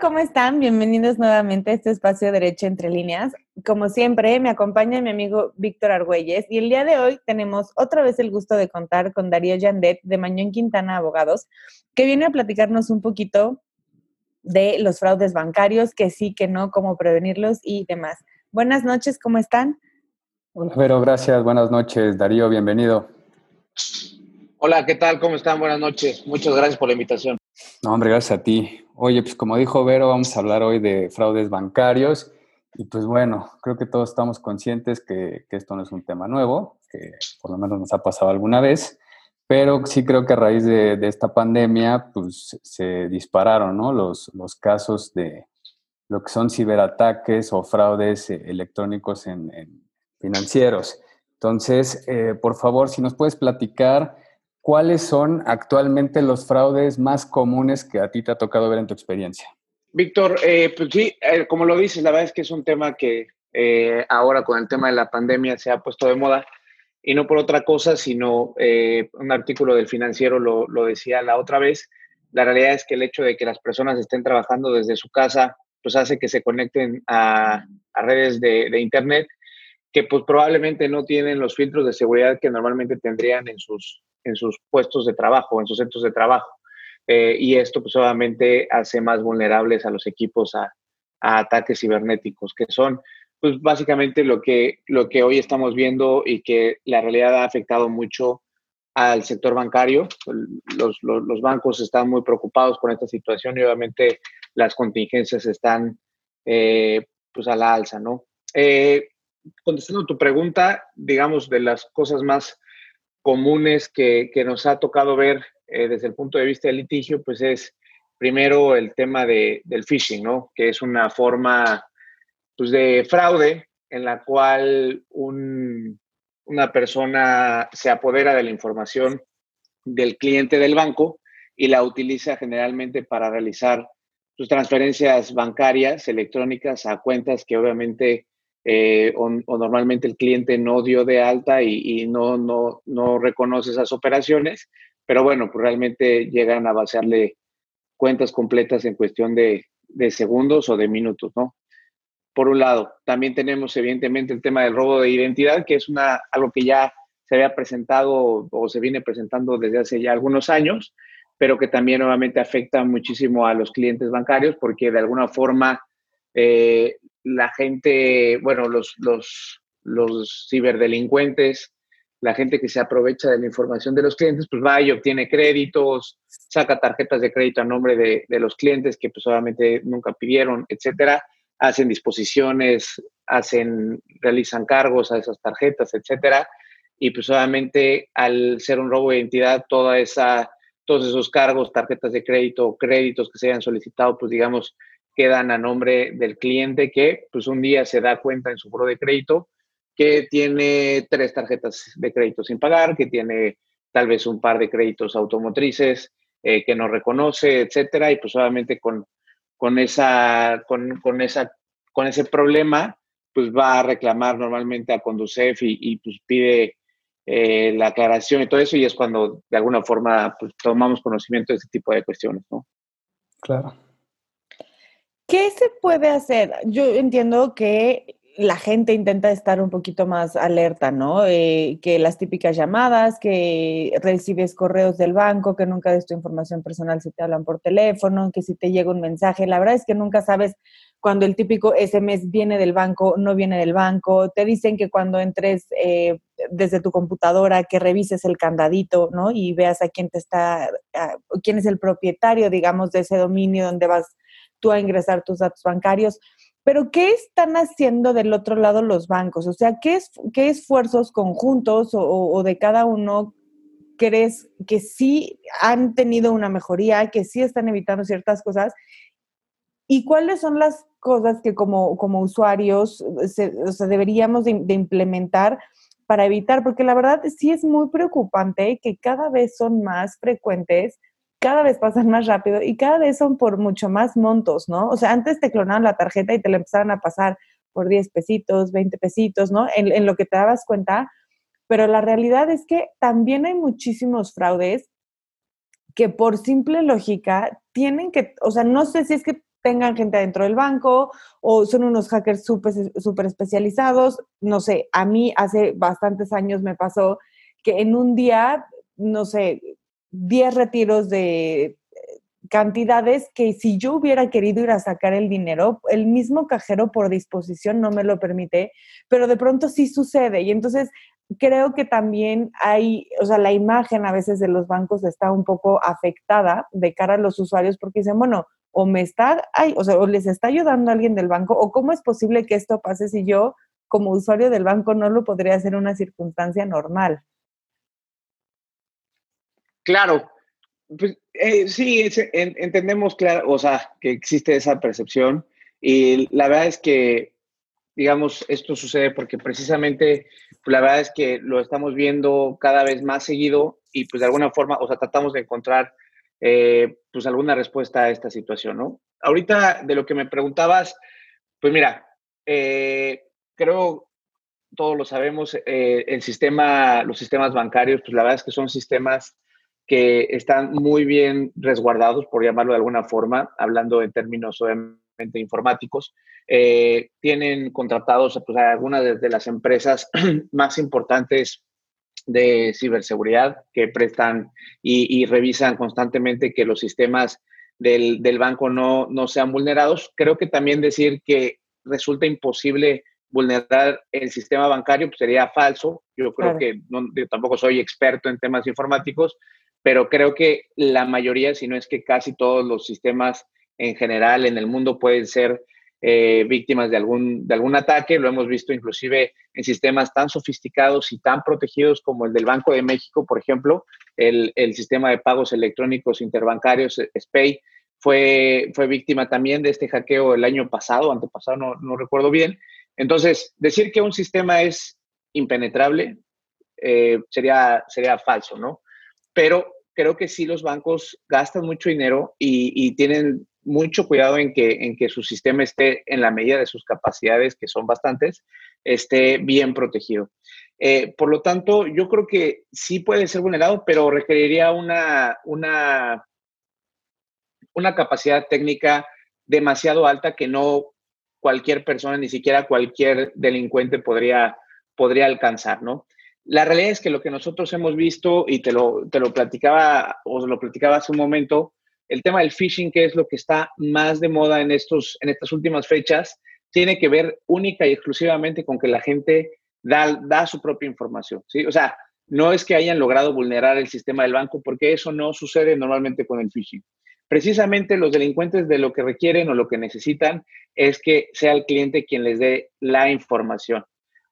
¿cómo están? Bienvenidos nuevamente a este espacio Derecho entre líneas. Como siempre, me acompaña mi amigo Víctor Argüelles y el día de hoy tenemos otra vez el gusto de contar con Darío Yandet de Mañón Quintana Abogados, que viene a platicarnos un poquito de los fraudes bancarios, que sí, que no, cómo prevenirlos y demás. Buenas noches, ¿cómo están? Hola, Vero, gracias. Buenas noches. Darío, bienvenido. Hola, ¿qué tal? ¿Cómo están? Buenas noches. Muchas gracias por la invitación. No, hombre, gracias a ti. Oye, pues como dijo Vero, vamos a hablar hoy de fraudes bancarios. Y pues bueno, creo que todos estamos conscientes que, esto no es un tema nuevo, que por lo menos nos ha pasado alguna vez, pero sí creo que a raíz de, esta pandemia, pues se dispararon ¿no? los, los casos de lo que son ciberataques o fraudes eh, electrónicos en, financieros. Entonces, eh, por favor, si nos puedes platicar ¿cuáles son actualmente los fraudes más comunes que a ti te ha tocado ver en tu experiencia? Víctor, eh, pues sí, eh, como lo dices, la verdad es que es un tema que eh, ahora con el tema de la pandemia se ha puesto de moda y no por otra cosa, sino un artículo del financiero lo, decía la otra vez. La realidad es que el hecho de que las personas estén trabajando desde su casa, pues hace que se conecten a, redes de, de Internet que pues probablemente no tienen los filtros de seguridad que normalmente tendrían en sus, en sus puestos de trabajo, en sus centros de trabajo. Eh, y esto pues obviamente hace más vulnerables a los equipos a, ataques cibernéticos, que son pues básicamente lo que, lo que hoy estamos viendo y que la realidad ha afectado mucho al sector bancario. Los, los, bancos están muy preocupados por esta situación y obviamente las contingencias están eh, pues a la alza, ¿no? Eh, contestando tu pregunta, digamos, de las cosas más comunes que, nos ha tocado ver eh, desde el punto de vista del litigio, pues es primero el tema de, del phishing, ¿no? Que es una forma pues, de fraude en la cual una persona se apodera de la información del cliente del banco y la utiliza generalmente para realizar sus transferencias bancarias electrónicas a cuentas que obviamente eh, o, normalmente el cliente no dio de alta y, no, no, no, reconoce esas operaciones, pero bueno, pues realmente llegan a vaciarle cuentas completas en cuestión de, segundos o de minutos, ¿no? Por un lado, también tenemos evidentemente el tema del robo de identidad, que es una, algo que ya se había presentado o se viene presentando desde hace ya algunos años, pero que también nuevamente afecta muchísimo a los clientes bancarios porque de alguna forma eh, la gente, bueno, los, los, los ciberdelincuentes, la gente que se aprovecha de la información de los clientes, pues va y obtiene créditos, saca tarjetas de crédito a nombre de, de los clientes que pues obviamente nunca pidieron, etcétera, hacen disposiciones, hacen, realizan cargos a esas tarjetas, etcétera, y pues obviamente al ser un robo de identidad, toda esa, todos esos cargos, tarjetas de crédito, créditos que se hayan solicitado, pues digamos, quedan a nombre del cliente que pues un día se da cuenta en su foro de crédito que tiene tres tarjetas de crédito sin pagar, que tiene tal vez un par de créditos automotrices eh, que no reconoce, etcétera, y pues obviamente con, con, esa, con, esa, con ese problema, pues va a reclamar normalmente a Conducef y, pues pide eh, la aclaración y todo eso, y es cuando de alguna forma pues, tomamos conocimiento de este tipo de cuestiones, ¿no? Claro. ¿Qué se puede hacer? Yo entiendo que la gente intenta estar un poquito más alerta, ¿no? Eh, que las típicas llamadas, que recibes correos del banco, que nunca des tu información personal si te hablan por teléfono, que si te llega un mensaje. La verdad es que nunca sabes cuando el típico SMS viene del banco, no viene del banco. Te dicen que cuando entres eh, desde tu computadora, que revises el candadito, ¿no? Y veas a quién te está, quién es el propietario, digamos, de ese dominio donde vas tú a ingresar tus datos bancarios. Pero, ¿qué están haciendo del otro lado los bancos? O sea, ¿qué, es, qué esfuerzos conjuntos o, de cada uno crees que sí han tenido una mejoría, que sí están evitando ciertas cosas? ¿Y cuáles son las cosas que como, como usuarios deberíamos de, de, implementar para evitar? Porque la verdad sí es muy preocupante que cada vez son más frecuentes cada vez pasan más rápido y cada vez son por mucho más montos, ¿no? O sea, antes te clonaban la tarjeta y te la empezaban a pasar por 10 pesitos, 20 pesitos, ¿no? En, lo que te dabas cuenta, pero la realidad es que también hay muchísimos fraudes que por simple lógica tienen que, o sea, no sé si es que tengan gente dentro del banco o son unos hackers súper super especializados. No sé, a mí hace bastantes años me pasó que en un día, no sé, 10 retiros de cantidades que si yo hubiera querido ir a sacar el dinero, el mismo cajero por disposición no me lo permite, pero de pronto sí sucede. Y entonces creo que también hay, o sea, la imagen a veces de los bancos está un poco afectada de cara a los usuarios porque dicen, bueno, o me está, o sea, o les está ayudando alguien del banco, o cómo es posible que esto pase si yo como usuario del banco no lo podría hacer una circunstancia normal. Claro, pues eh, sí, entendemos, claro, o sea, que existe esa percepción y la verdad es que, digamos, esto sucede porque precisamente, pues, la verdad es que lo estamos viendo cada vez más seguido y pues de alguna forma, o sea, tratamos de encontrar eh, pues alguna respuesta a esta situación, ¿no? Ahorita de lo que me preguntabas, pues mira, eh, creo todos lo sabemos, el sistema, los sistemas bancarios, pues la verdad es que son sistemas que están muy bien resguardados, por llamarlo de alguna forma, hablando en términos obviamente informáticos. Eh, tienen contratados pues, algunas de, las empresas más importantes de ciberseguridad que prestan y, revisan constantemente que los sistemas del, banco no, no sean vulnerados. Creo que también decir que resulta imposible vulnerar el sistema bancario pues, sería falso. Yo creo que no, yo tampoco soy experto en temas informáticos, pero creo que la mayoría, si no es que casi todos los sistemas en general en el mundo pueden ser eh, víctimas de algún, de algún ataque. Lo hemos visto inclusive en sistemas tan sofisticados y tan protegidos como el del Banco de México, por ejemplo, el, sistema de pagos electrónicos interbancarios, eh, SPAY, fue, fue víctima también de este hackeo el año pasado, antepasado, no, no recuerdo bien. Entonces, decir que un sistema es impenetrable eh, sería, sería falso, ¿no? Pero creo que sí los bancos gastan mucho dinero y, tienen mucho cuidado en que, en que su sistema esté en la medida de sus capacidades, que son bastantes, esté bien protegido. Eh, por lo tanto, yo creo que sí puede ser vulnerado, pero requeriría una, una, una capacidad técnica demasiado alta que no cualquier persona, ni siquiera cualquier delincuente podría, podría alcanzar, ¿no? La realidad es que lo que nosotros hemos visto, y te lo, te lo platicaba, o lo platicaba hace un momento, el tema del phishing, que es lo que está más de moda en, estos, en estas últimas fechas, tiene que ver única y exclusivamente con que la gente da, da su propia información. ¿sí? O sea, no es que hayan logrado vulnerar el sistema del banco, porque eso no sucede normalmente con el phishing. Precisamente los delincuentes de lo que requieren o lo que necesitan es que sea el cliente quien les dé la información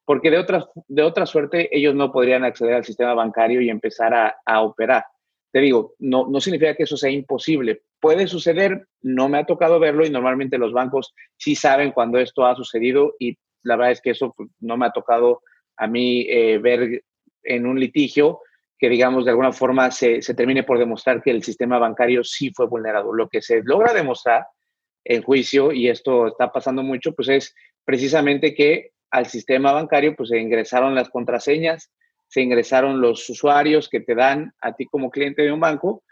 porque de otra, de otra suerte ellos no podrían acceder al sistema bancario y empezar a, operar. Te digo, no, no significa que eso sea imposible. Puede suceder, no me ha tocado verlo y normalmente los bancos sí saben cuando esto ha sucedido y la verdad es que eso pues, no me ha tocado a mí eh, ver en un litigio que, digamos, de alguna forma se, se, termine por demostrar que el sistema bancario sí fue vulnerado. Lo que se logra demostrar en juicio, y esto está pasando mucho, pues es precisamente que al sistema bancario, pues se ingresaron las contraseñas, se ingresaron los usuarios que te dan a ti como cliente de un banco.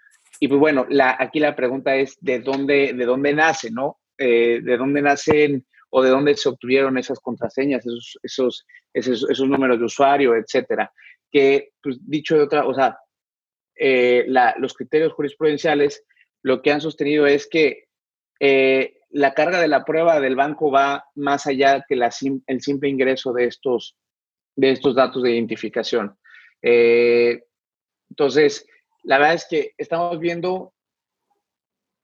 Y pues bueno, la, aquí la pregunta es de dónde, de dónde nace, ¿no? Eh, de dónde nacen o de dónde se obtuvieron esas contraseñas, esos, esos, esos, números de usuario, etcétera. Que, pues dicho de otra, o sea, eh, los criterios jurisprudenciales lo que han sostenido es que eh, la carga de la prueba del banco va más allá que el simple ingreso de estos, de estos datos de identificación. Eh, entonces, la verdad es que estamos viendo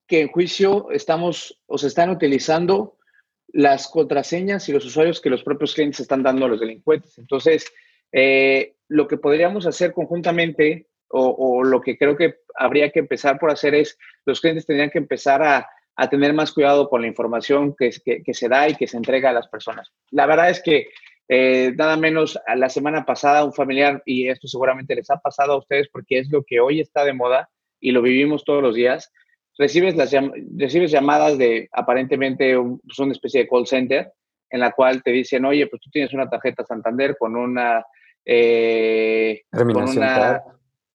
que en juicio estamos o se están utilizando las contraseñas y los usuarios que los propios clientes están dando a los delincuentes. Entonces, eh, lo que podríamos hacer conjuntamente o, o, lo que creo que habría que empezar por hacer es, los clientes tendrían que empezar a a tener más cuidado con la información que, que, se da y que se entrega a las personas. La verdad es que eh, nada menos a la semana pasada un familiar, y esto seguramente les ha pasado a ustedes porque es lo que hoy está de moda y lo vivimos todos los días, recibes, las, recibes llamadas de aparentemente pues, una especie de call center en la cual te dicen, oye, pues tú tienes una tarjeta Santander con una... Eh, con una,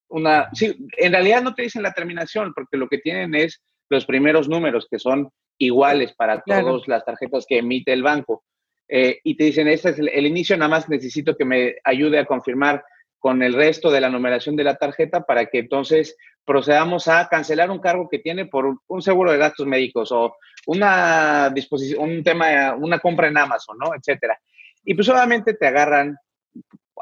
una, sí, en realidad no te dicen la terminación porque lo que tienen es los primeros números, que son iguales para todas las tarjetas que emite el banco. Eh, y te dicen, este es el, inicio, nada más necesito que me ayude a confirmar con el resto de la numeración de la tarjeta para que entonces procedamos a cancelar un cargo que tiene por un, seguro de gastos médicos o una disposición, un tema, una compra en Amazon, ¿no? Etcétera. Y pues obviamente te agarran,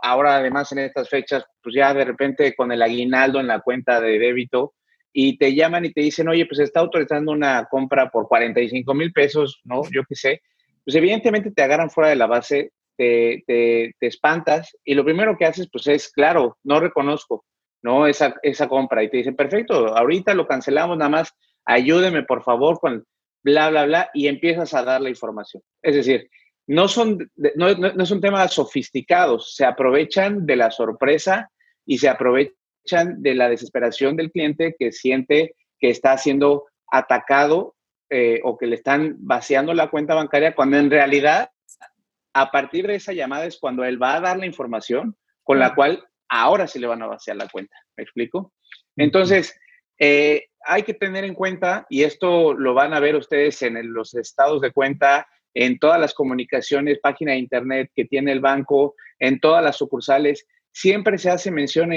ahora además en estas fechas, pues ya de repente con el aguinaldo en la cuenta de débito y te llaman y te dicen, oye, pues está autorizando una compra por 45 mil pesos, ¿no? Yo qué sé pues evidentemente te agarran fuera de la base, te, te, espantas y lo primero que haces pues es, claro, no reconozco, ¿no? Esa, esa compra y te dicen, perfecto, ahorita lo cancelamos, nada más ayúdeme por favor con bla, bla, bla y empiezas a dar la información. Es decir, no son, no, no, no son temas sofisticados, se aprovechan de la sorpresa y se aprovechan de la desesperación del cliente que siente que está siendo atacado eh, o que le están vaciando la cuenta bancaria, cuando en realidad, a partir de esa llamada es cuando él va a dar la información con la cual ahora sí le van a vaciar la cuenta. ¿Me explico? Entonces, eh, hay que tener en cuenta, y esto lo van a ver ustedes en los estados de cuenta, en todas las comunicaciones, página de internet que tiene el banco, en todas las sucursales, siempre se hace mención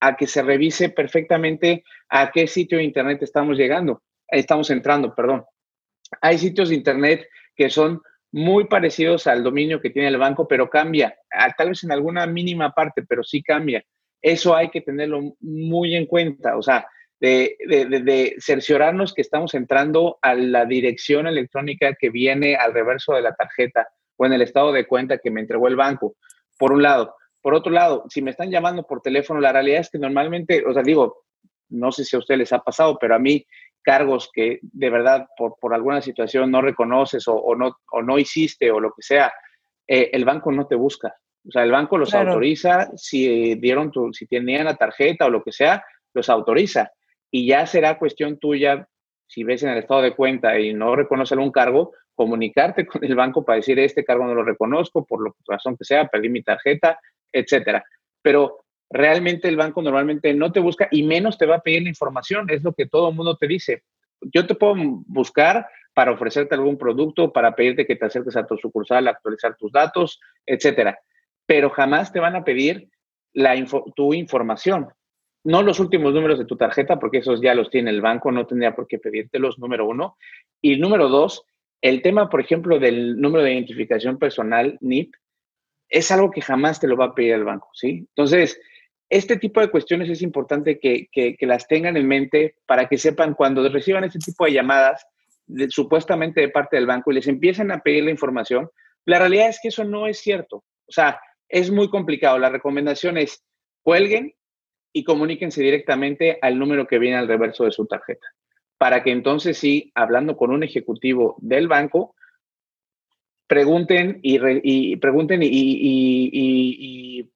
a que se revise perfectamente a qué sitio de internet estamos llegando estamos entrando, perdón. Hay sitios de Internet que son muy parecidos al dominio que tiene el banco, pero cambia, tal vez en alguna mínima parte, pero sí cambia. Eso hay que tenerlo muy en cuenta, o sea, de, de, cerciorarnos que estamos entrando a la dirección electrónica que viene al reverso de la tarjeta o en el estado de cuenta que me entregó el banco, por un lado. Por otro lado, si me están llamando por teléfono, la realidad es que normalmente, o sea, digo, no sé si a ustedes les ha pasado, pero a mí cargos que de verdad por, por alguna situación no reconoces o, no, o no hiciste o lo que sea, eh, el banco no te busca. O sea, el banco los autoriza, si dieron tu, si tenían la tarjeta o lo que sea, los autoriza. Y ya será cuestión tuya, si ves en el estado de cuenta y no reconoce algún cargo, comunicarte con el banco para decir, este cargo no lo reconozco, por la razón que sea, perdí mi tarjeta, etcétera. Pero realmente el banco normalmente no te busca y menos te va a pedir la información, es lo que todo el mundo te dice. Yo te puedo buscar para ofrecerte algún producto, para pedirte que te acerques a tu sucursal, actualizar tus datos, etcétera. Pero jamás te van a pedir la tu información. No los últimos números de tu tarjeta, porque esos ya los tiene el banco, no tendría por qué pedírtelos, número uno. Y número dos, el tema, por ejemplo, del número de identificación personal, NIP, es algo que jamás te lo va a pedir el banco, ¿sí? Entonces, este tipo de cuestiones es importante que, las tengan en mente para que sepan cuando reciban este tipo de llamadas, supuestamente de parte del banco, y les empiecen a pedir la información, la realidad es que eso no es cierto. O sea, es muy complicado. La recomendación es cuelguen y comuníquense directamente al número que viene al reverso de su tarjeta, para que entonces sí, hablando con un ejecutivo del banco, pregunten y, pregunten y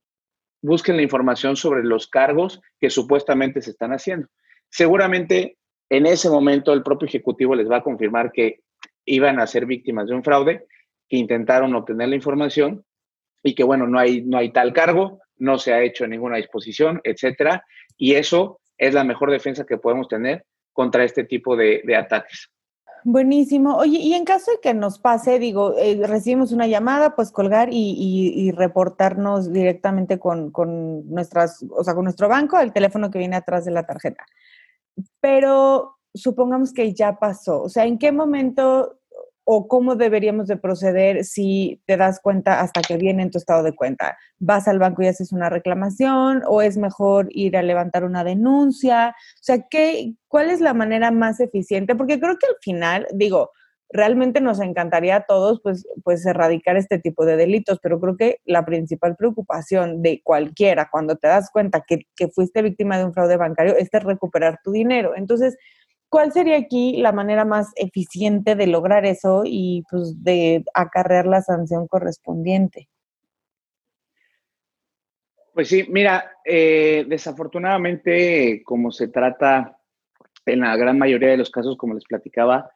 busquen la información sobre los cargos que supuestamente se están haciendo. Seguramente en ese momento el propio ejecutivo les va a confirmar que iban a ser víctimas de un fraude, que intentaron obtener la información y que, bueno, no hay, no hay tal cargo, no se ha hecho ninguna disposición, etcétera. Y eso es la mejor defensa que podemos tener contra este tipo de ataques. Buenísimo. Oye, y en caso de que nos pase, digo, eh, recibimos una llamada, pues colgar y, reportarnos directamente con, con, nuestras, o sea, con nuestro banco, el teléfono que viene atrás de la tarjeta. Pero supongamos que ya pasó. O sea, ¿en qué momento o cómo deberíamos de proceder si te das cuenta hasta que viene en tu estado de cuenta? ¿Vas al banco y haces una reclamación o es mejor ir a levantar una denuncia? O sea, ¿qué, ¿cuál es la manera más eficiente? Porque creo que al final, digo, realmente nos encantaría a todos pues, pues erradicar este tipo de delitos, pero creo que la principal preocupación de cualquiera cuando te das cuenta que, que fuiste víctima de un fraude bancario es recuperar tu dinero. Entonces, ¿Cuál sería aquí la manera más eficiente de lograr eso y pues de acarrear la sanción correspondiente? Pues sí, mira, eh, desafortunadamente, como se trata en la gran mayoría de los casos, como les platicaba,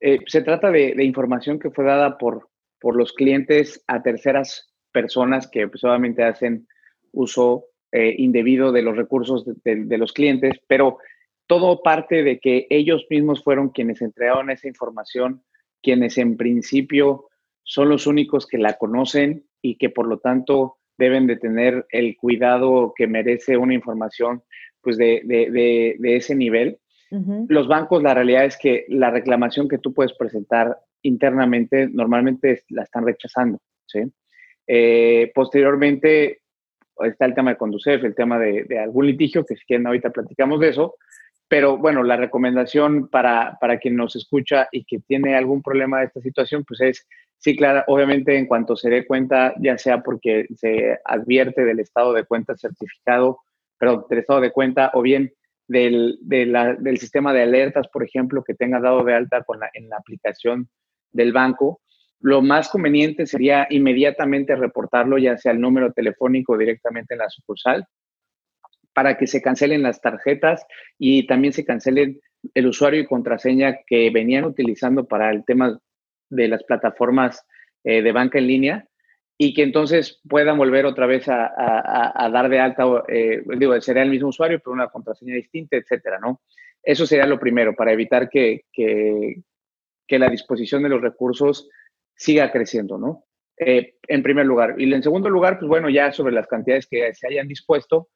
eh, se trata de, información que fue dada por, por los clientes a terceras personas que pues, obviamente hacen uso eh, indebido de los recursos de los clientes, pero todo parte de que ellos mismos fueron quienes entregaron esa información, quienes en principio son los únicos que la conocen y que por lo tanto deben de tener el cuidado que merece una información pues de, ese nivel. Los bancos, la realidad es que la reclamación que tú puedes presentar internamente normalmente la están rechazando. ¿sí? Eh, posteriormente está el tema de Conducef, el tema de, algún litigio, que si quieren ahorita platicamos de eso, pero bueno, la recomendación para, para quien nos escucha y que tiene algún problema de esta situación, pues es, sí, claro, obviamente en cuanto se dé cuenta, ya sea porque se advierte del estado de cuenta certificado, perdón, del estado de cuenta, o bien del, del sistema de alertas, por ejemplo, que tenga dado de alta con la, en la aplicación del banco, lo más conveniente sería inmediatamente reportarlo, ya sea el número telefónico directamente en la sucursal, para que se cancelen las tarjetas y también se cancelen el usuario y contraseña que venían utilizando para el tema de las plataformas eh, de banca en línea y que entonces puedan volver otra vez a, dar de alta, eh, digo, sería el mismo usuario, pero una contraseña distinta, etcétera, ¿no? Eso sería lo primero para evitar que, que, la disposición de los recursos siga creciendo, ¿no? Eh, en primer lugar. Y en segundo lugar, pues bueno, ya sobre las cantidades que se hayan dispuesto,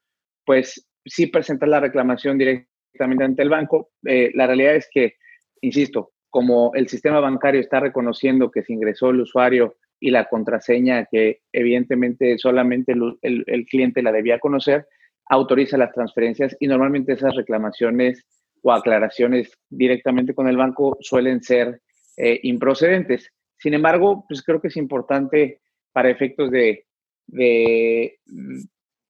pues sí presentar la reclamación directamente ante el banco. Eh, la realidad es que, insisto, como el sistema bancario está reconociendo que se ingresó el usuario y la contraseña que evidentemente solamente el, cliente la debía conocer, autoriza las transferencias y normalmente esas reclamaciones o aclaraciones directamente con el banco suelen ser eh, improcedentes. Sin embargo, pues creo que es importante para efectos de, de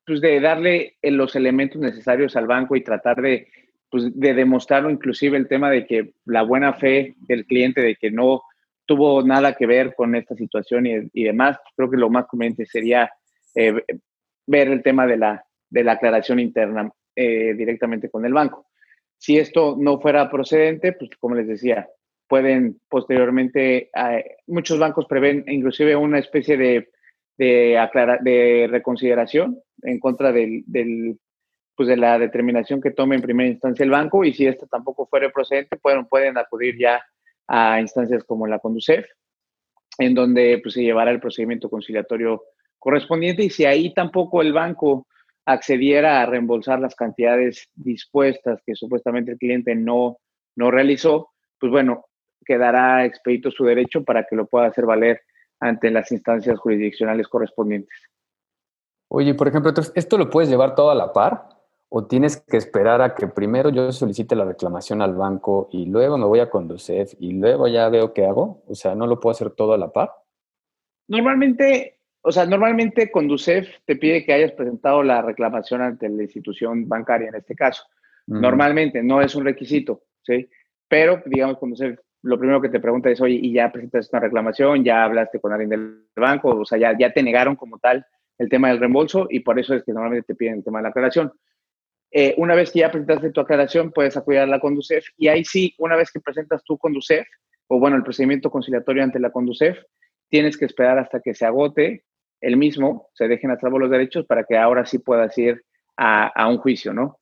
pues de darle eh, los elementos necesarios al banco y tratar de, pues, de demostrarlo, inclusive el tema de que la buena fe del cliente, de que no tuvo nada que ver con esta situación y, demás, creo que lo más conveniente sería eh, ver el tema de la, de la aclaración interna eh, directamente con el banco. Si esto no fuera procedente, pues como les decía, pueden posteriormente, muchos bancos prevén inclusive una especie de de, de reconsideración en contra del, pues de la determinación que tome en primera instancia el banco y si esto tampoco fuera procedente, pueden, pueden acudir ya a instancias como la Conducef, en donde pues, se llevará el procedimiento conciliatorio correspondiente y si ahí tampoco el banco accediera a reembolsar las cantidades dispuestas que supuestamente el cliente no, no realizó, pues bueno, quedará expedito su derecho para que lo pueda hacer valer ante las instancias jurisdiccionales correspondientes. Oye, por ejemplo, ¿esto lo puedes llevar todo a la par? ¿O tienes que esperar a que primero yo solicite la reclamación al banco y luego me voy a Conducef y luego ya veo qué hago? O sea, ¿no lo puedo hacer todo a la par? Normalmente, o sea, normalmente Conducef te pide que hayas presentado la reclamación ante la institución bancaria en este caso. Normalmente, no es un requisito, ¿sí? Pero, digamos, Conducef lo primero que te pregunta es, oye, ¿y ya presentaste una reclamación? ¿Ya hablaste con alguien del banco? O sea, ya, te negaron como tal el tema del reembolso y por eso es que normalmente te piden el tema de la aclaración. Eh, una vez que ya presentaste tu aclaración, puedes acudir a la Conducef y ahí sí, una vez que presentas tu Conducef, o bueno, el procedimiento conciliatorio ante la Conducef, tienes que esperar hasta que se agote el mismo, se dejen a los derechos para que ahora sí puedas ir a un juicio, ¿no?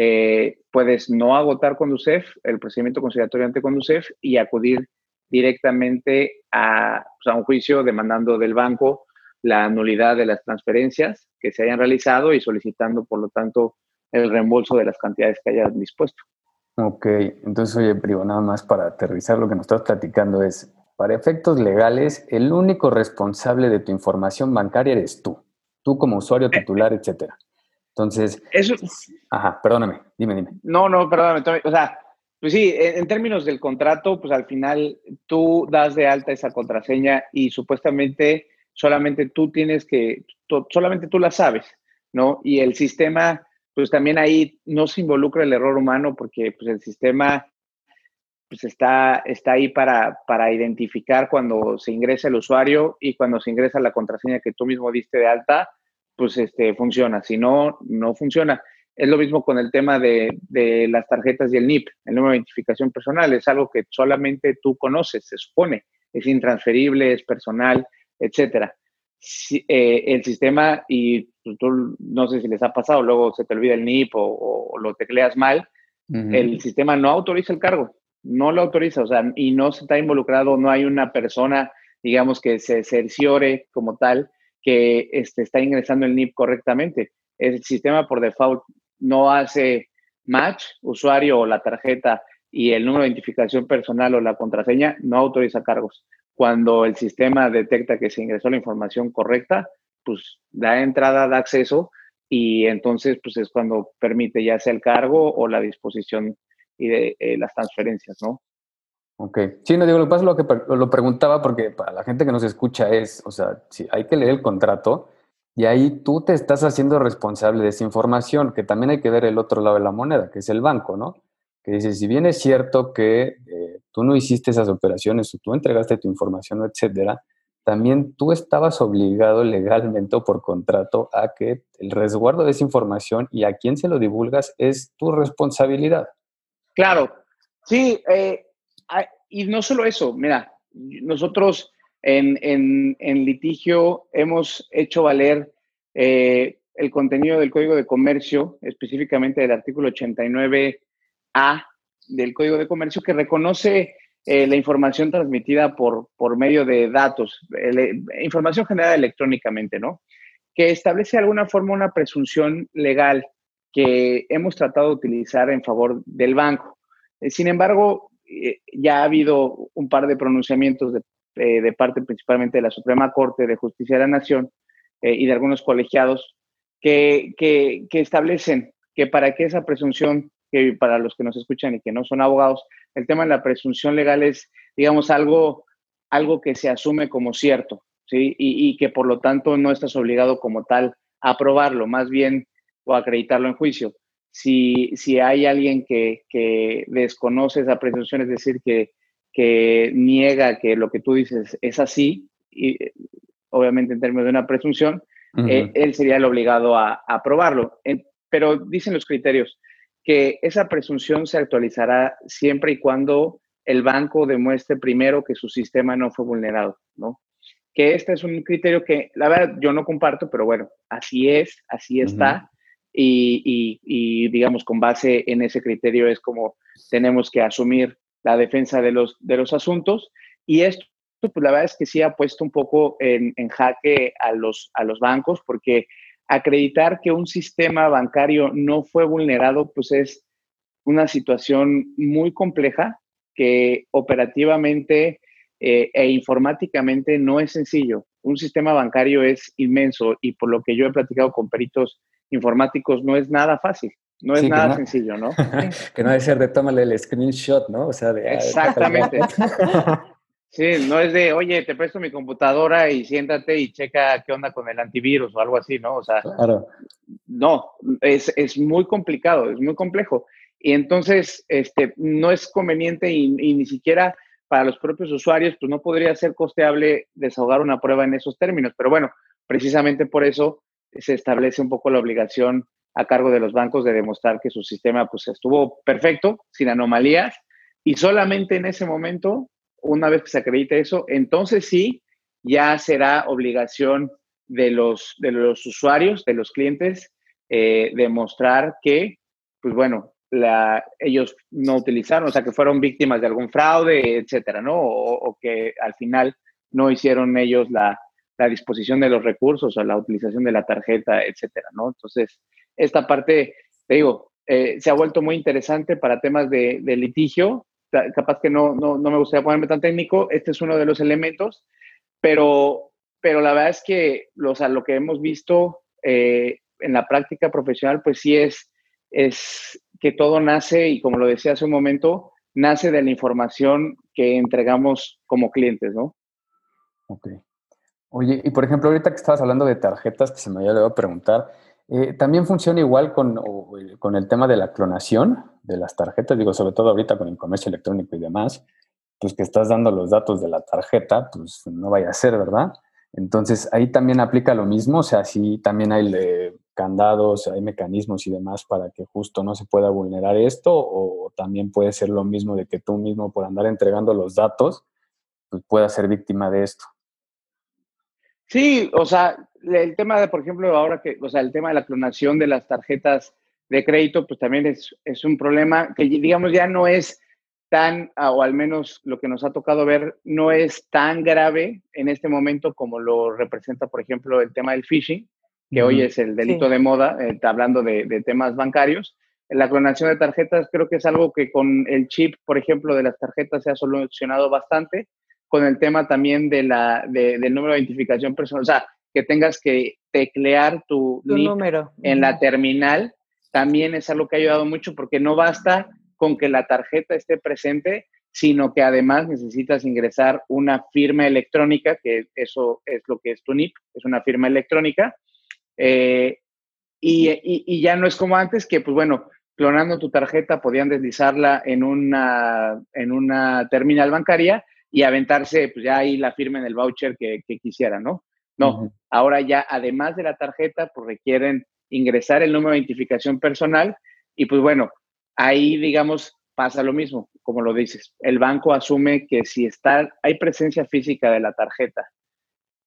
Eh, puedes no agotar Conducef, el procedimiento conciliatorio ante Conducef y acudir directamente a, pues, a, un juicio demandando del banco la nulidad de las transferencias que se hayan realizado y solicitando, por lo tanto, el reembolso de las cantidades que hayan dispuesto. Ok, entonces, oye, Privo, nada más para aterrizar lo que nos estás platicando es, para efectos legales, el único responsable de tu información bancaria eres tú, tú como usuario titular, etcétera. Entonces, eso. Ajá, perdóname, dime, dime. No, no, perdóname. O sea, pues sí, en, términos del contrato, pues al final tú das de alta esa contraseña y supuestamente solamente tú tienes que, solamente tú la sabes, ¿no? Y el sistema, pues también ahí no se involucra el error humano porque pues el sistema pues está, está ahí para, para identificar cuando se ingresa el usuario y cuando se ingresa la contraseña que tú mismo diste de alta, pues este, funciona. Si no, no funciona. Es lo mismo con el tema de, las tarjetas y el NIP, el número de identificación personal. Es algo que solamente tú conoces, se supone. Es intransferible, es personal, etcétera. Eh, el sistema, y tú no sé si les ha pasado, luego se te olvida el NIP o, lo tecleas mal, el sistema no autoriza el cargo, no lo autoriza, o sea, y no se está involucrado, no hay una persona, digamos, que se cerciore como tal que este, está ingresando el NIP correctamente. El sistema por default no hace match, usuario o la tarjeta y el número de identificación personal o la contraseña, no autoriza cargos. Cuando el sistema detecta que se ingresó la información correcta, pues da entrada, da acceso y entonces pues es cuando permite ya sea el cargo o la disposición y de eh, las transferencias, ¿no? Ok. Sí, no digo, lo que pasa lo que lo preguntaba porque para la gente que nos escucha es, o sea, si hay que leer el contrato y ahí tú te estás haciendo responsable de esa información, que también hay que ver el otro lado de la moneda, que es el banco, ¿no? Que dice, si bien es cierto que eh, tú no hiciste esas operaciones o tú entregaste tu información, etcétera, también tú estabas obligado legalmente o por contrato a que el resguardo de esa información y a quién se lo divulgas es tu responsabilidad. Claro, sí, eh, y no solo eso, mira, nosotros en, litigio hemos hecho valer eh, el contenido del Código de Comercio, específicamente del artículo 89A del Código de Comercio, que reconoce eh, la información transmitida por, por medio de datos, información generada electrónicamente, ¿no? Que establece de alguna forma una presunción legal que hemos tratado de utilizar en favor del banco. Eh, sin embargo, ya ha habido un par de pronunciamientos de eh, de parte principalmente de la Suprema Corte de Justicia de la Nación eh, y de algunos colegiados que, que, establecen que para que esa presunción, que para los que nos escuchan y que no son abogados, el tema de la presunción legal es, digamos, algo, algo que se asume como cierto, ¿sí? Y, y que por lo tanto no estás obligado como tal a aprobarlo, más bien o acreditarlo en juicio. Si, si hay alguien que, que desconoce esa presunción, es decir, que que niega que lo que tú dices es así, y obviamente en términos de una presunción, eh, él sería el obligado a, aprobarlo. pero dicen los criterios que esa presunción se actualizará siempre y cuando el banco demuestre primero que su sistema no fue vulnerado, ¿no? Que este es un criterio que, la verdad, yo no comparto, pero bueno, así es, así está. Y, y, digamos, con base en ese criterio es como tenemos que asumir la defensa de los, de los asuntos. Y esto, pues la verdad es que sí ha puesto un poco en, jaque a los, a los bancos, porque acreditar que un sistema bancario no fue vulnerado, pues es una situación muy compleja que operativamente eh, e informáticamente no es sencillo. Un sistema bancario es inmenso y por lo que yo he platicado con peritos informáticos no es nada fácil. No es nada sencillo, ¿no? que no debe ser de tómale el screenshot, ¿no? O sea, de... Exactamente. sí, no es de, oye, te presto mi computadora y siéntate y checa qué onda con el antivirus o algo así, ¿no? O sea, claro. no, es, es muy complicado, es muy complejo. Y entonces, este, no es conveniente y, y ni siquiera para los propios usuarios, pues no podría ser costeable desahogar una prueba en esos términos. Pero bueno, precisamente por eso se establece un poco la obligación a cargo de los bancos de demostrar que su sistema pues estuvo perfecto, sin anomalías, y solamente en ese momento, una vez que se acredite eso, entonces sí, ya será obligación de los, de los usuarios, de los clientes, eh, demostrar que, pues bueno, la, ellos no utilizaron, o sea, que fueron víctimas de algún fraude, etcétera, ¿no? O, o que al final no hicieron ellos la, la disposición de los recursos o la utilización de la tarjeta, etcétera, ¿no? Entonces, esta parte, te digo, eh, se ha vuelto muy interesante para temas de, litigio. Capaz que no, no, no, me gustaría ponerme tan técnico, este es uno de los elementos, pero, pero la verdad es que los, a lo que hemos visto eh, en la práctica profesional, pues sí es, es que todo nace, y como lo decía hace un momento, nace de la información que entregamos como clientes, ¿no? Ok. Oye, y por ejemplo, ahorita que estabas hablando de tarjetas, que se me había a preguntar, eh, también funciona igual con, con, el tema de la clonación de las tarjetas, digo, sobre todo ahorita con el comercio electrónico y demás, pues que estás dando los datos de la tarjeta, pues no vaya a ser, ¿verdad? Entonces ahí también aplica lo mismo, o sea, sí también hay candados, hay mecanismos y demás para que justo no se pueda vulnerar esto, o también puede ser lo mismo de que tú mismo por andar entregando los datos, pues puedas ser víctima de esto. Sí, o sea, el tema de, por ejemplo, ahora que, o sea, el tema de la clonación de las tarjetas de crédito, pues también es, es un problema que, digamos, ya no es tan, o al menos lo que nos ha tocado ver, no es tan grave en este momento como lo representa, por ejemplo, el tema del phishing, que hoy es el delito de moda, eh, hablando de, de, temas bancarios. La clonación de tarjetas creo que es algo que con el chip, por ejemplo, de las tarjetas se ha solucionado bastante, con el tema también de la, de, del número de identificación personal, o sea, que tengas que teclear tu, número en la terminal, también es algo que ha ayudado mucho porque no basta con que la tarjeta esté presente, sino que además necesitas ingresar una firma electrónica, que eso es lo que es tu NIP, es una firma electrónica. Eh, y, y, ya no es como antes, que pues bueno, clonando tu tarjeta podían deslizarla en una, en una terminal bancaria y aventarse pues ya ahí la firma en el voucher que, que quisieran, ¿no? No, ahora ya además de la tarjeta, pues requieren ingresar el número de identificación personal y pues bueno, ahí, digamos, pasa lo mismo, como lo dices. El banco asume que si está, hay presencia física de la tarjeta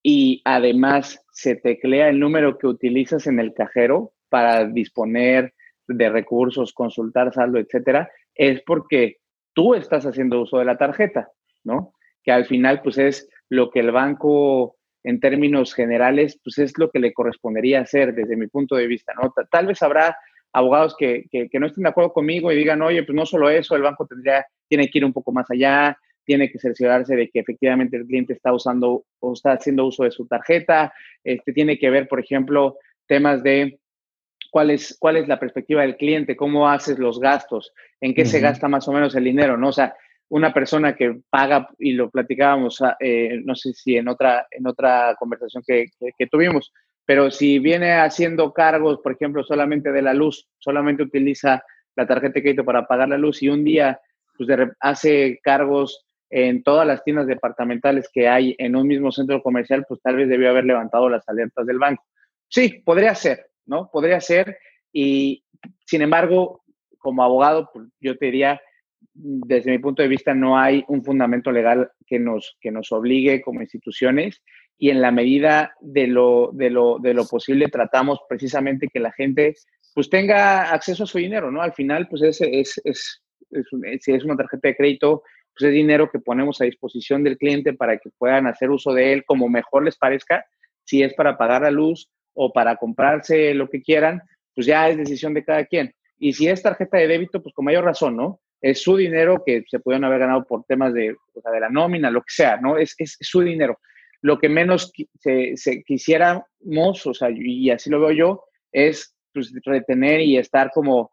y además se teclea el número que utilizas en el cajero para disponer de recursos, consultar saldo, etcétera, es porque tú estás haciendo uso de la tarjeta, ¿no? Que al final, pues es lo que el banco, en términos generales, pues es lo que le correspondería hacer desde mi punto de vista, ¿no? Tal vez habrá abogados que, no estén de acuerdo conmigo y digan, oye, pues no solo eso, el banco tendría, tiene que ir un poco más allá, tiene que cerciorarse de que efectivamente el cliente está usando o está haciendo uso de su tarjeta, este, tiene que ver, por ejemplo, temas de cuál es, cuál es la perspectiva del cliente, cómo haces los gastos, en qué se gasta más o menos el dinero, ¿no? O sea, una persona que paga, y lo platicábamos, ah, eh, no sé si en otra, en otra conversación que, que tuvimos, pero si viene haciendo cargos, por ejemplo, solamente de la luz, solamente utiliza la tarjeta de crédito para pagar la luz y un día pues, hace cargos en todas las tiendas departamentales que hay en un mismo centro comercial, pues tal vez debió haber levantado las alertas del banco. Sí, podría ser, ¿no? Podría ser. Y sin embargo, como abogado, pues, yo te diría, desde mi punto de vista, no hay un fundamento legal que nos, que nos obligue como instituciones y en la medida de lo, de lo, de lo posible tratamos precisamente que la gente pues tenga acceso a su dinero, ¿no? Al final, pues es, es, es, si es una tarjeta de crédito, pues es dinero que ponemos a disposición del cliente para que puedan hacer uso de él como mejor les parezca, si es para pagar la luz o para comprarse lo que quieran, pues ya es decisión de cada quien. Y si es tarjeta de débito, pues con mayor razón, ¿no? Es su dinero que se pudieron haber ganado por temas de, de la nómina, lo que sea, ¿no? Es, es su dinero lo que menos se, quisiéramos, o sea, y así lo veo yo, es pues, retener y estar como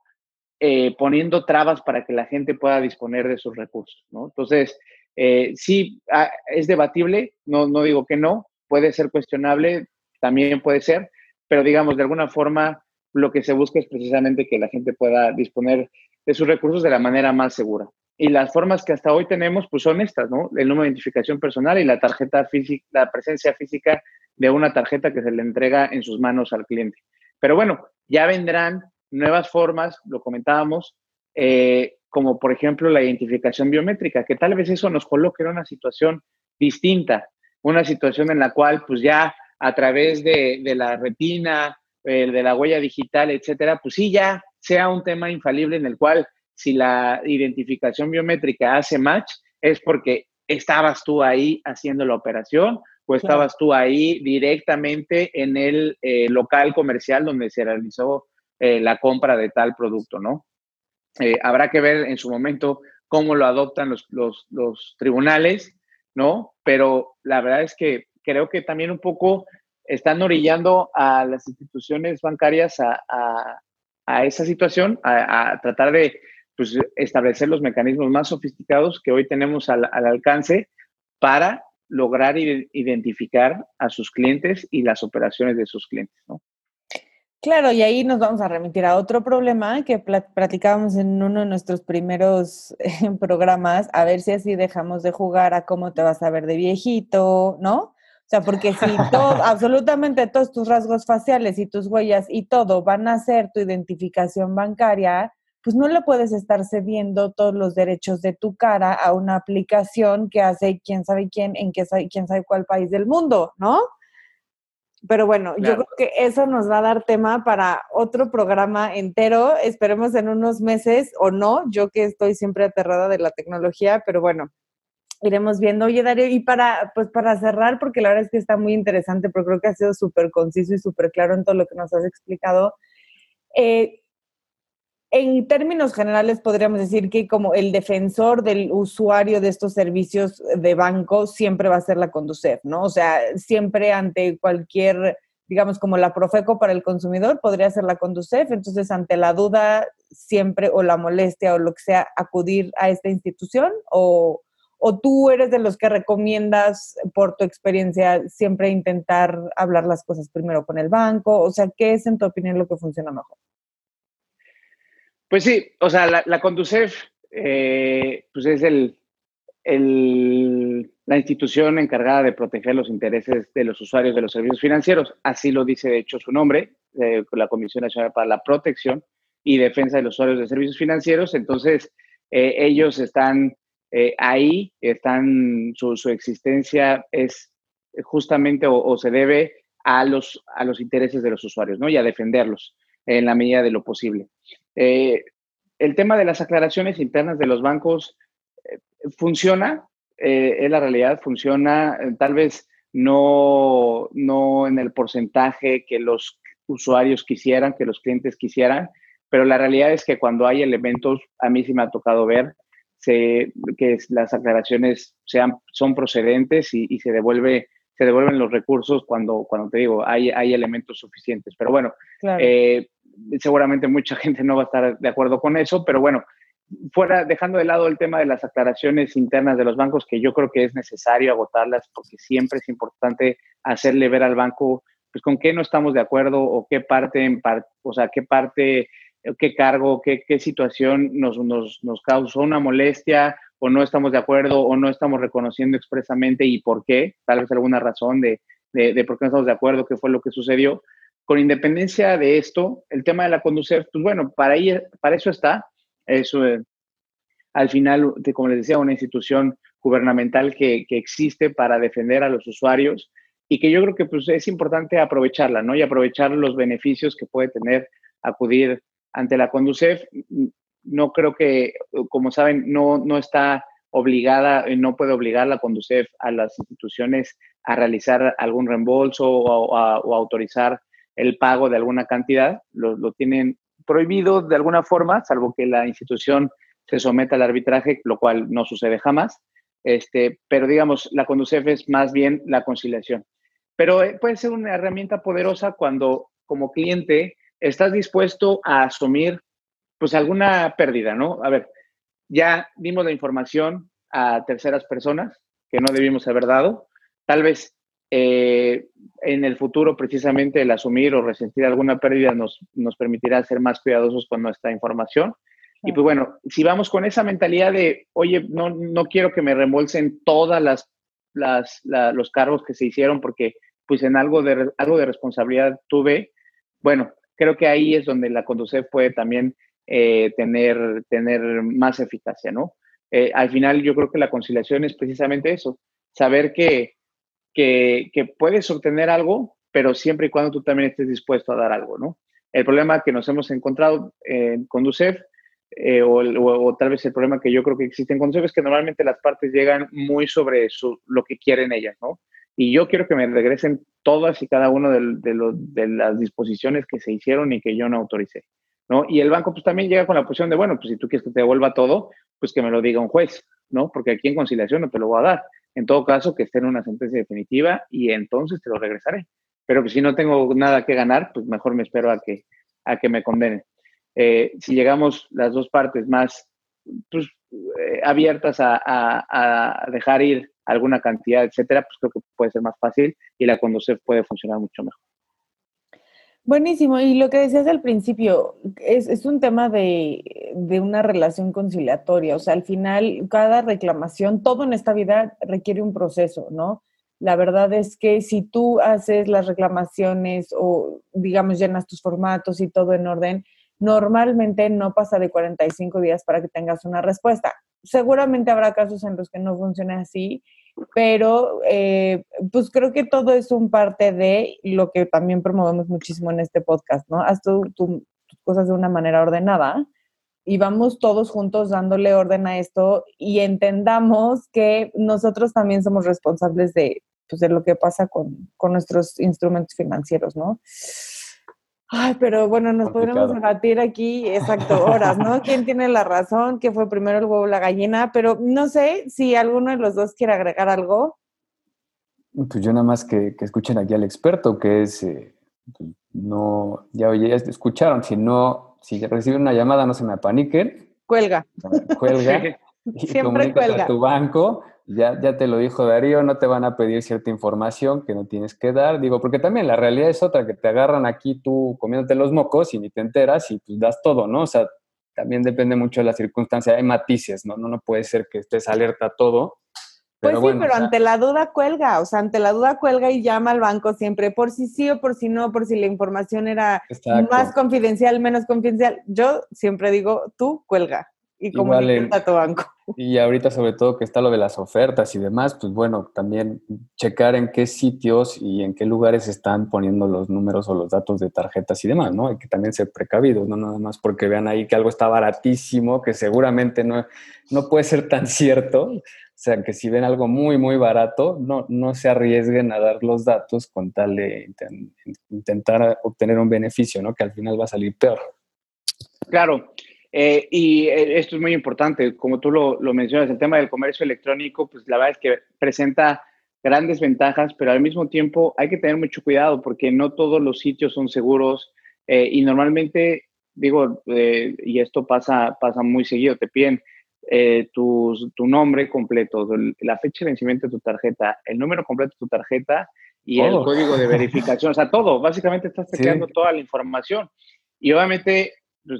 eh, poniendo trabas para que la gente pueda disponer de sus recursos, ¿no? Entonces, eh, sí, ah, es debatible, no, no digo que no, puede ser cuestionable, también puede ser, pero digamos, de alguna forma, lo que se busca es precisamente que la gente pueda disponer de sus recursos de la manera más segura. Y las formas que hasta hoy tenemos, pues son estas, ¿no? El número de identificación personal y la tarjeta física, la presencia física de una tarjeta que se le entrega en sus manos al cliente. Pero bueno, ya vendrán nuevas formas, lo comentábamos, eh, como por ejemplo la identificación biométrica, que tal vez eso nos coloque en una situación distinta, una situación en la cual pues ya a través de, de la retina, eh, de la huella digital, etcétera, pues sí ya sea un tema infalible en el cual si la identificación biométrica hace match, es porque estabas tú ahí haciendo la operación o estabas tú ahí directamente en el eh, local comercial donde se realizó eh, la compra de tal producto, ¿no? Eh, habrá que ver en su momento cómo lo adoptan los, los, tribunales, ¿no? Pero la verdad es que creo que también un poco están orillando a las instituciones bancarias a, a, esa situación, a, a, tratar de pues, establecer los mecanismos más sofisticados que hoy tenemos al, alcance para lograr identificar a sus clientes y las operaciones de sus clientes, ¿no? Claro, y ahí nos vamos a remitir a otro problema que platicábamos en uno de nuestros primeros eh, programas, a ver si así dejamos de jugar a cómo te vas a ver de viejito, ¿no? O sea, porque si todo, absolutamente todos tus rasgos faciales y tus huellas y todo van a ser tu identificación bancaria, pues no le puedes estar cediendo todos los derechos de tu cara a una aplicación que hace quién sabe quién en qué, quién sabe cuál país del mundo, ¿no? Pero bueno, yo creo que eso nos va a dar tema para otro programa entero. Esperemos en unos meses o no. Yo que estoy siempre aterrada de la tecnología, pero bueno, iremos viendo. Oye, Darío, y para, pues para cerrar, porque la verdad es que está muy interesante, pero creo que ha sido súper conciso y súper claro en todo lo que nos has explicado. Eh, en términos generales, podríamos decir que como el defensor del usuario de estos servicios de banco siempre va a ser la Conducef, ¿no? O sea, siempre ante cualquier, digamos, como la Profeco para el consumidor, podría ser la Conducef. Entonces, ante la duda, siempre, o la molestia, o lo que sea, acudir a esta institución, o, o tú eres de los que recomiendas, por tu experiencia, siempre intentar hablar las cosas primero con el banco. O sea, ¿qué es, en tu opinión, lo que funciona mejor? Pues sí, o sea, la, Conducef, eh, pues es el, la institución encargada de proteger los intereses de los usuarios de los servicios financieros. Así lo dice, de hecho, su nombre, eh, la Comisión Nacional para la Protección y Defensa de los Usuarios de Servicios Financieros. Entonces, eh, ellos están ahí, están, su, existencia es justamente o, se debe a los, a los intereses de los usuarios, ¿no? Y a defenderlos en la medida de lo posible. Eh, el tema de las aclaraciones internas de los bancos eh, funciona, eh, es la realidad, funciona, tal vez no, no en el porcentaje que los usuarios quisieran, que los clientes quisieran, pero la realidad es que cuando hay elementos, a mí sí me ha tocado ver que las aclaraciones sean, son procedentes y, se devuelve se devuelven los recursos cuando, cuando te digo, hay, hay elementos suficientes. Pero bueno, seguramente mucha gente no va a estar de acuerdo con eso, pero bueno, fuera, dejando de lado el tema de las aclaraciones internas de los bancos, que yo creo que es necesario agotarlas porque siempre es importante hacerle ver al banco, pues con qué no estamos de acuerdo o qué parte, en o sea, qué parte, qué cargo, qué, qué situación nos, nos, nos causó una molestia o no estamos de acuerdo o no estamos reconociendo expresamente y por qué, tal vez alguna razón de, de, de por qué no estamos de acuerdo, qué fue lo que sucedió con independencia de esto, el tema de la conducir, pues bueno, para, para eso está. Eso, eh, al final, como les decía, una institución gubernamental que, existe para defender a los usuarios y que yo creo que pues, es importante aprovecharla, ¿no? Y aprovechar los beneficios que puede tener acudir ante la Conducef. No creo que, como saben, no, no está obligada, no puede obligar la Conducef a las instituciones a realizar algún reembolso o, autorizar el pago de alguna cantidad, lo, tienen prohibido de alguna forma, salvo que la institución se someta al arbitraje, lo cual no sucede jamás. Este, pero digamos, la Conducef es más bien la conciliación. Pero eh, puede ser una herramienta poderosa cuando como cliente estás dispuesto a asumir pues alguna pérdida, ¿no? A ver, ya dimos la información a terceras personas que no debimos haber dado. Tal vez eh, en el futuro precisamente el asumir o resentir alguna pérdida nos, nos permitirá ser más cuidadosos con nuestra información. Y pues bueno, si vamos con esa mentalidad de, oye, no, no quiero que me reembolsen todas las, las los cargos que se hicieron porque pues en algo de, algo de responsabilidad tuve, bueno, creo que ahí es donde la Conducef puede también eh, tener, tener más eficacia, ¿no? Eh, al final yo creo que la conciliación es precisamente eso, saber que que, puedes obtener algo, pero siempre y cuando tú también estés dispuesto a dar algo, ¿no? El problema que nos hemos encontrado en Conducef, eh, o, tal vez el problema que yo creo que existe en Conducef es que normalmente las partes llegan muy sobre lo que quieren ellas, ¿no? Y yo quiero que me regresen todas y cada una de, las disposiciones que se hicieron y que yo no autoricé, ¿no? Y el banco pues también llega con la posición de, bueno, pues si tú quieres que te devuelva todo, pues que me lo diga un juez, ¿no? Porque aquí en conciliación no te lo voy a dar. En todo caso, que esté en una sentencia definitiva y entonces te lo regresaré. Pero que si no tengo nada que ganar, pues mejor me espero a que, a que me condenen. Eh, si llegamos las dos partes más pues, eh, abiertas a, dejar ir alguna cantidad, etcétera, pues creo que puede ser más fácil y la conducir puede funcionar mucho mejor. Buenísimo. Y lo que decías al principio, es, un tema de, de, una relación conciliatoria. O sea, al final, cada reclamación, todo en esta vida requiere un proceso, ¿no? La verdad es que si tú haces las reclamaciones o, digamos, llenas tus formatos y todo en orden, normalmente no pasa de 45 días para que tengas una respuesta. Seguramente habrá casos en los que no funcione así, pero eh, pues creo que todo es un parte de lo que también promovemos muchísimo en este podcast, ¿no? Haz tus cosas de una manera ordenada y vamos todos juntos dándole orden a esto y entendamos que nosotros también somos responsables de, pues, de lo que pasa con, con nuestros instrumentos financieros, ¿no? Ay, pero bueno, nos podremos debatir aquí, exacto, horas, ¿no? ¿Quién tiene la razón? ¿Qué fue primero el huevo o la gallina? Pero no sé si alguno de los dos quiere agregar algo. Pues yo nada más que, escuchen aquí al experto, que es, eh, pues, no, ya, ya escucharon, si no, si reciben una llamada, no se me apaniquen. Cuelga. Cuelga. Siempre cuelga. a tu banco ya, ya te lo dijo Darío, no te van a pedir cierta información que no tienes que dar. Digo, porque también la realidad es otra, que te agarran aquí tú comiéndote los mocos y ni te enteras y pues das todo, ¿no? O sea, también depende mucho de la circunstancia. Hay matices, ¿no? No, no puede ser que estés alerta a todo. pues sí, pero ante la duda cuelga, o sea, ante la duda cuelga y llama al banco siempre, por si sí o por si no, por si la información era más confidencial, menos confidencial. Yo siempre digo, tú cuelga y comunica a tu banco. Y ahorita sobre todo que está lo de las ofertas y demás, pues bueno, también checar en qué sitios y en qué lugares están poniendo los números o los datos de tarjetas y demás, ¿no? Hay que también ser precavidos, no nada más porque vean ahí que algo está baratísimo, que seguramente no, no puede ser tan cierto. O sea, que si ven algo muy, muy barato, no, no se arriesguen a dar los datos con tal de intentar obtener un beneficio, ¿no? Que al final va a salir peor. Claro, eh, y eh, esto es muy importante, como tú lo, mencionas, el tema del comercio electrónico, pues la verdad es que presenta grandes ventajas, pero al mismo tiempo hay que tener mucho cuidado porque no todos los sitios son seguros eh, y normalmente, digo, y esto pasa, pasa muy seguido, te piden tu, tu, nombre completo, la fecha de vencimiento de tu tarjeta, el número completo de tu tarjeta y el código de verificación, o sea, todo, básicamente estás tecleando toda la información. Y obviamente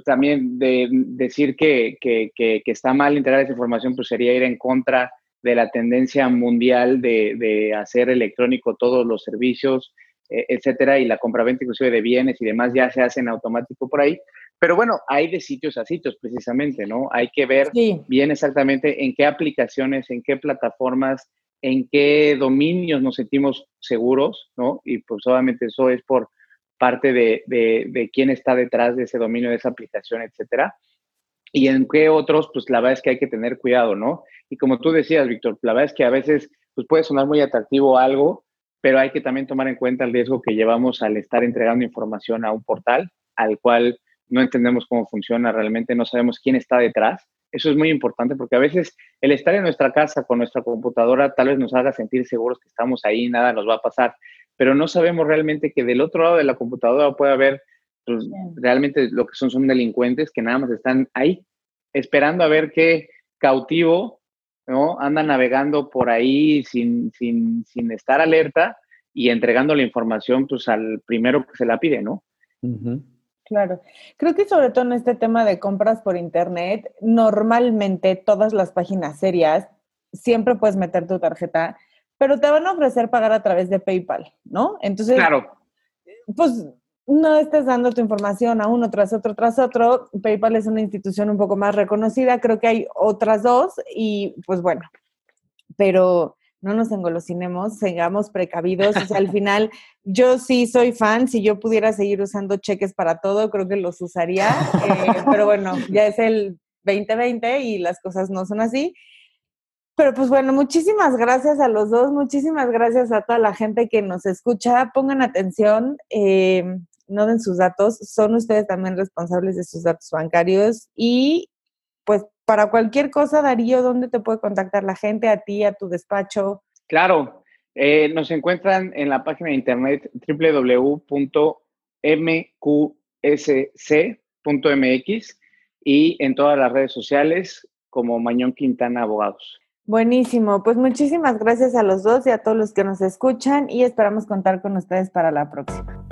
también de decir que, que, que, está mal integrar esa información, pues sería ir en contra de la tendencia mundial de, de hacer electrónico todos los servicios, e, etcétera, y la compraventa inclusive de bienes y demás ya se hace en automático por ahí. Pero bueno, hay de sitios a sitios precisamente, ¿no? Hay que ver bien exactamente en qué aplicaciones, en qué plataformas, en qué dominios nos sentimos seguros, ¿no? Y pues obviamente eso es por parte de, de, quién está detrás de ese dominio, de esa aplicación, etcétera. Y en qué otros, pues la verdad es que hay que tener cuidado, ¿no? Y como tú decías, Víctor, la verdad es que a veces pues puede sonar muy atractivo algo, pero hay que también tomar en cuenta el riesgo que llevamos al estar entregando información a un portal al cual no entendemos cómo funciona, realmente no sabemos quién está detrás. Eso es muy importante porque a veces el estar en nuestra casa con nuestra computadora tal vez nos haga sentir seguros que estamos ahí, nada nos va a pasar pero no sabemos realmente que del otro lado de la computadora puede haber pues, realmente lo que son son delincuentes que nada más están ahí esperando a ver qué cautivo ¿no? anda navegando por ahí sin, sin, sin estar alerta y entregando la información pues al primero que se la pide, ¿no? Claro. Creo que sobre todo en este tema de compras por internet, normalmente todas las páginas serias siempre puedes meter tu tarjeta pero te van a ofrecer pagar a través de PayPal, ¿no? Entonces, claro. pues no estés dando tu información a uno tras otro tras otro. PayPal es una institución un poco más reconocida, creo que hay otras dos y pues bueno, pero no nos engolosinemos, seamos precavidos. O sea, al final, yo sí soy fan, si yo pudiera seguir usando cheques para todo, creo que los usaría, eh, pero bueno, ya es el 2020 y las cosas no son así. Pero pues bueno, muchísimas gracias a los dos, muchísimas gracias a toda la gente que nos escucha. Pongan atención, eh, no den sus datos, son ustedes también responsables de sus datos bancarios y pues para cualquier cosa, Darío, ¿dónde te puede contactar la gente? A ti, a tu despacho. Claro, eh, nos encuentran en la página de internet www.mqsc.mx y en todas las redes sociales como Mañón Quintana Abogados. Buenísimo, pues muchísimas gracias a los dos y a todos los que nos escuchan y esperamos contar con ustedes para la próxima.